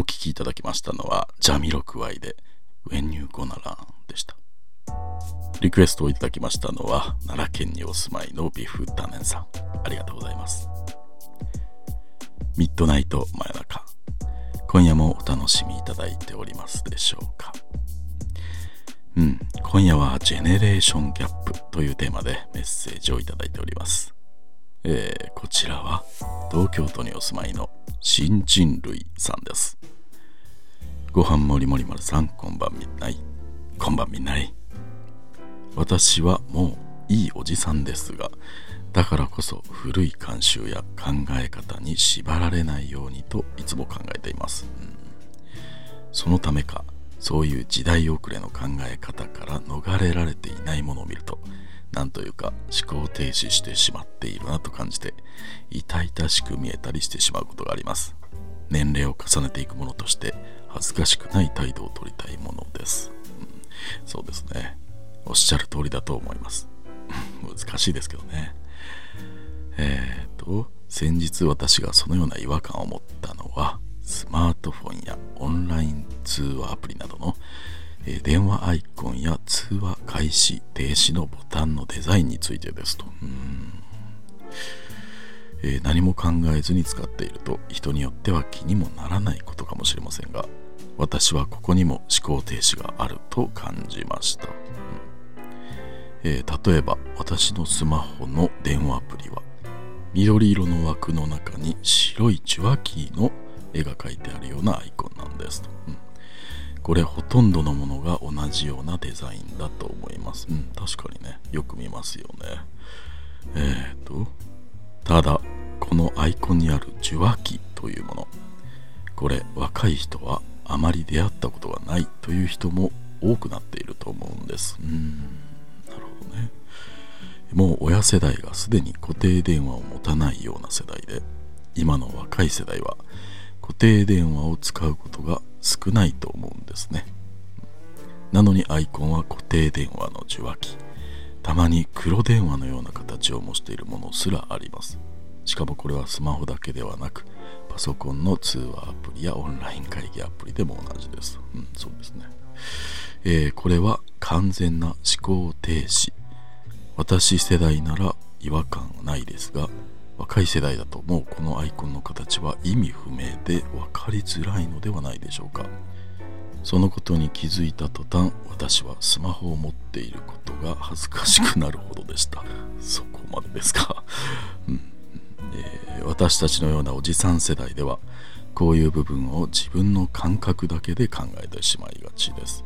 お聴きいただきましたのはジャミロクワイで When You Go n a Run でした。リクエストをいただきましたのは奈良県にお住まいのビフタネンさん。ありがとうございます。ミッドナイト真夜中。今夜もお楽しみいただいておりますでしょうか。うん、今夜はジェネレーションギャップというテーマでメッセージをいただいております。えー、こちらは東京都にお住まいの新人類さんです。ご飯もりもり丸さん、こんばんみんない。こんばんみんない。私はもういいおじさんですが、だからこそ古い慣習や考え方に縛られないようにといつも考えています。うん、そのためか、そういう時代遅れの考え方から逃れられていないものを見ると、なんというか思考停止してしまっているなと感じて、痛々しく見えたりしてしまうことがあります。年齢を重ねていくものとして恥ずかしくない態度をとりたいものです、うん、そうですね。おっしゃる通りだと思います。難しいですけどね。えっ、ー、と先日私がそのような違和感を持ったのはスマートフォンやオンライン通話アプリなどの、え、電話アイコンや通話開始停止のボタンのデザインについてですと。ん。えー、何も考えずに使っていると人によっては気にもならないことかもしれませんが私はここにも思考停止があると感じました、うん。えー、例えば私のスマホの電話アプリは緑色の枠の中に白い受話器の絵が描いてあるようなアイコンなんですと、これほとんどのものが同じようなデザインだと思います、うん、確かにね。よく見ますよね。えっ、ー、とただこのアイコンにある受話器というもの。これ若い人はあまり出会ったことがないという人も多くなっていると思うんです。うんなるほどね。もう親世代がすでに固定電話を持たないような世代で今の若い世代は固定電話を使うことが少ないと思うんですねなのにアイコンは固定電話の受話器たまに黒電話のような形を模しているものすらありますしかもこれはスマホだけではなくパソコンの通話アプリやオンライン会議アプリでも同じです。うん、そうですね。えー、これは完全な思考停止。私世代なら違和感、い世代だともうこのアイコンの形は意味不明で分かりづらいのではないでしょうか。そのことに気づいた途端、私はスマホを持っていることが恥ずかしくなるほどでした。そこまでですか。うんえー、私たちのようなおじさん世代ではこういう部分を自分の感覚だけで考えてしまいがちです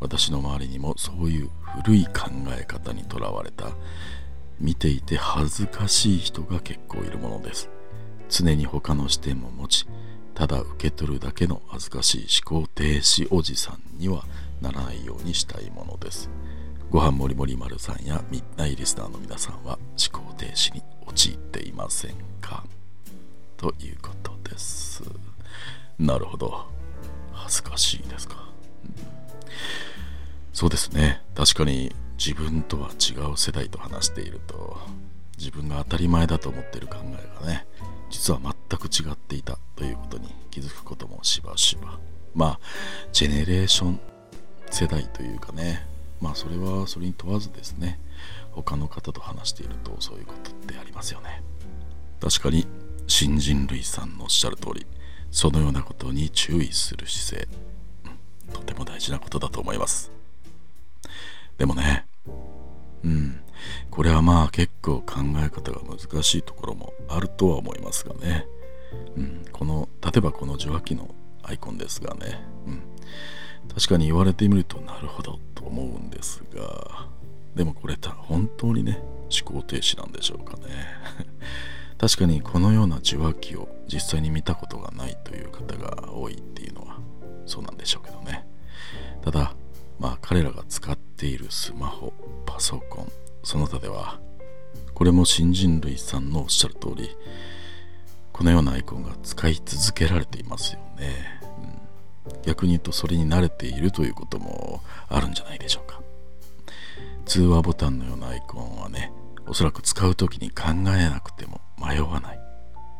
私の周りにもそういう古い考え方にとらわれた見ていて恥ずかしい人が結構いるものです。常に他の視点も持ちただ受け取るだけの恥ずかしい思考停止おじさんにはならないようにしたいものです。ご飯もりもり丸さんやミッナイリスナーの皆さんは思考停止に陥っていませんか？ということです。なるほど。恥ずかしいですか、うん、そうですね。確かに自分とは違う世代と話していると自分が当たり前だと思っている考えがね実は全く違っていたということに気づくこともしばしば。まあジェネレーション世代というかねまあそれはそれに問わずですね他の方と話しているとそういうことってありますよね。確かに新人類さんのおっしゃる通りそのようなことに注意する姿勢、とても大事なことだと思います。でもねこれはまあ結構考え方が難しいところもあるとは思いますがね、うん、この例えばこの受話器のアイコンですがね、うん、確かに言われてみるとなるほどと思うんですが。でもこれ本当にね思考停止なんでしょうかね。確かにこのような受話器を実際に見たことがないという方が多いっていうのはそうなんでしょうけどね。ただまあ彼らが使っているスマホパソコンその他ではこれも新人類さんのおっしゃる通りこのようなアイコンが使い続けられていますよね。うん。逆に言うとそれに慣れているということもあるんじゃないでしょうか。通話ボタンのようなアイコンはねおそらく使う時に考えなくても迷わない。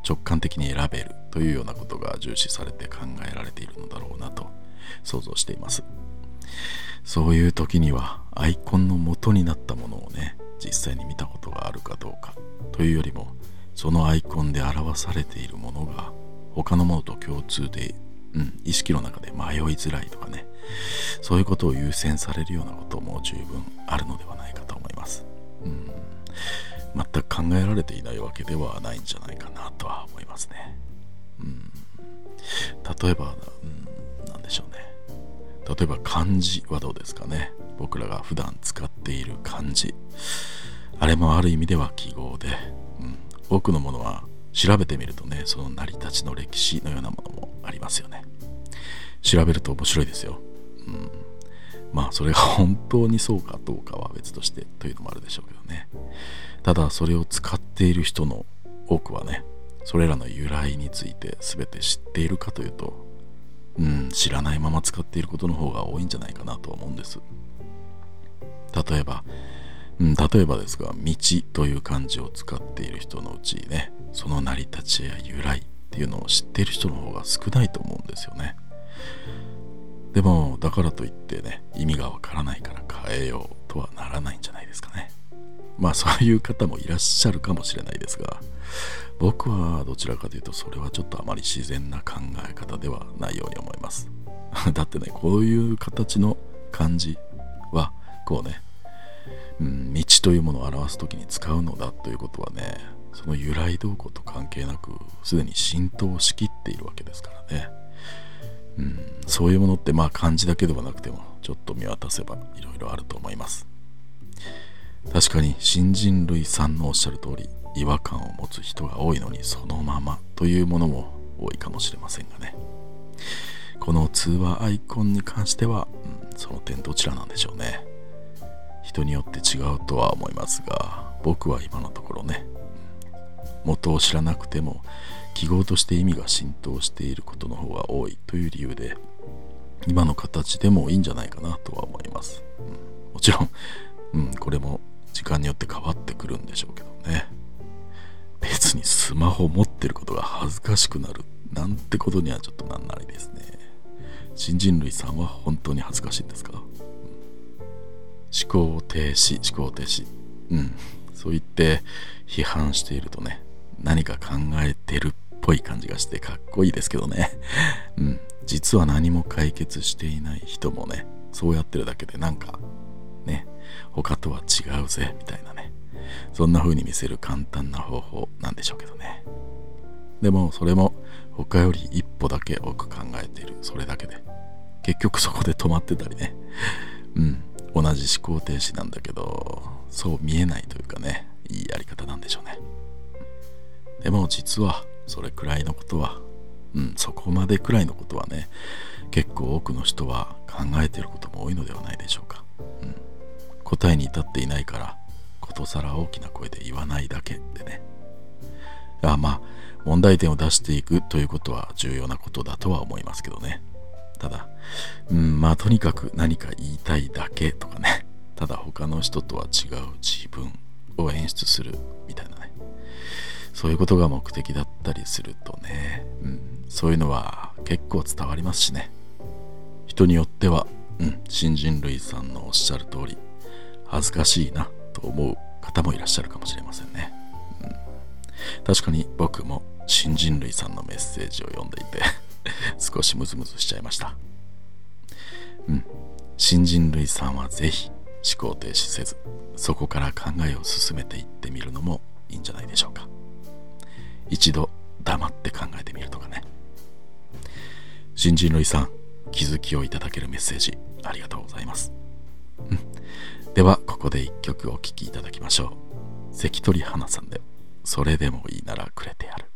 直感的に選べるというようなことが重視されて考えられているのだろうなと想像しています。そういう時にはアイコンの元になったものをね実際に見たことがあるかどうかというよりもそのアイコンで表されているものが他のものと共通で、うん、意識の中で迷いづらいとかね。そういうことを優先されるようなことも十分あるのではないかと思います、うん、全く考えられていないわけではないんじゃないかなとは思いますね、うん、例えば、うん、何でしょうね。例えば漢字はどうですかね？僕らが普段使っている漢字。あれもある意味では記号で、うん、多くのものは調べてみるとねその成り立ちの歴史のようなものもありますよね。調べると面白いですよ、うん、まあそれが本当にそうかどうかは別としてというのもあるでしょうけどね。ただそれを使っている人の多くはねそれらの由来について全て知っているかというとうん知らないまま使っていることの方が多いんじゃないかなと思うんです。例えば、うん、例えばですが道という漢字を使っている人のうちねその成り立ちや由来っていうのを知っている人の方が少ないと思うんですよね。でもだからといってね意味がわからないから変えようとはならないんじゃないですかね。まあそういう方もいらっしゃるかもしれないですが僕はどちらかというとそれはちょっとあまり自然な考え方ではないように思います。だってねこういう形の漢字はこうね、うん、道というものを表す時に使うのだということはねその由来動向と関係なくすでに浸透しきっているわけですからね、うん、そういうものってまあ漢字だけではなくてもちょっと見渡せばいろいろあると思います。確かに新人類さんのおっしゃる通り違和感を持つ人が多いのにそのままというものも多いかもしれませんがね。この通話アイコンに関しては、うん、その点どちらなんでしょうね。人によって違うとは思いますが僕は今のところね元を知らなくても記号として意味が浸透していることの方が多いという理由で今の形でもいいんじゃないかなとは思います、うん、もちろん、うん、これも時間によって変わってくるホ持ってることが恥ずかしくなるなんてことにはちょっとなんないですね。新人類さんは本当に恥ずかしいんですか、うん、思考停止思考停止。うん。そう言って批判しているとね何か考えてるっぽい感じがしてかっこいいですけどね。うん。実は何も解決していない人もねそうやってるだけでなんかね他とは違うぜみたいなね。そんな風に見せる簡単な方法なんでしょうけどね。でもそれも他より一歩だけ多く考えている。それだけで。結局そこで止まってたりね。うん。同じ思考停止なんだけどそう見えないというかね。いいやり方なんでしょうね。でも実はそれくらいのことはうん。そこまでくらいのことはね結構多くの人は考えてることも多いのではないでしょうか、うん、答えに至っていないからとさら大きな声で言わないだけでね。あまあ問題点を出していくということは重要なことだとは思いますけどね。ただうんまあとにかく何か言いたいだけとかね。ただ他の人とは違う自分を演出するみたいなね。そういうことが目的だったりするとね、うん、そういうのは結構伝わりますしね。人によっては、うん、新人類さんのおっしゃる通り恥ずかしいなと思う方もいらっしゃるかもしれませんね、うん、確かに僕も新人類さんのメッセージを読んでいて 少しムズムズしちゃいました。うん。新人類さんはぜひ思考停止せずそこから考えを進めていってみるのもいいんじゃないでしょうか。一度黙って考えてみるとかね。新人類さん気づきをいただけるメッセージありがとうございます、うん、ではここで一曲お聴きいただきましょう。関取花さんでそれでもいいならくれてやる。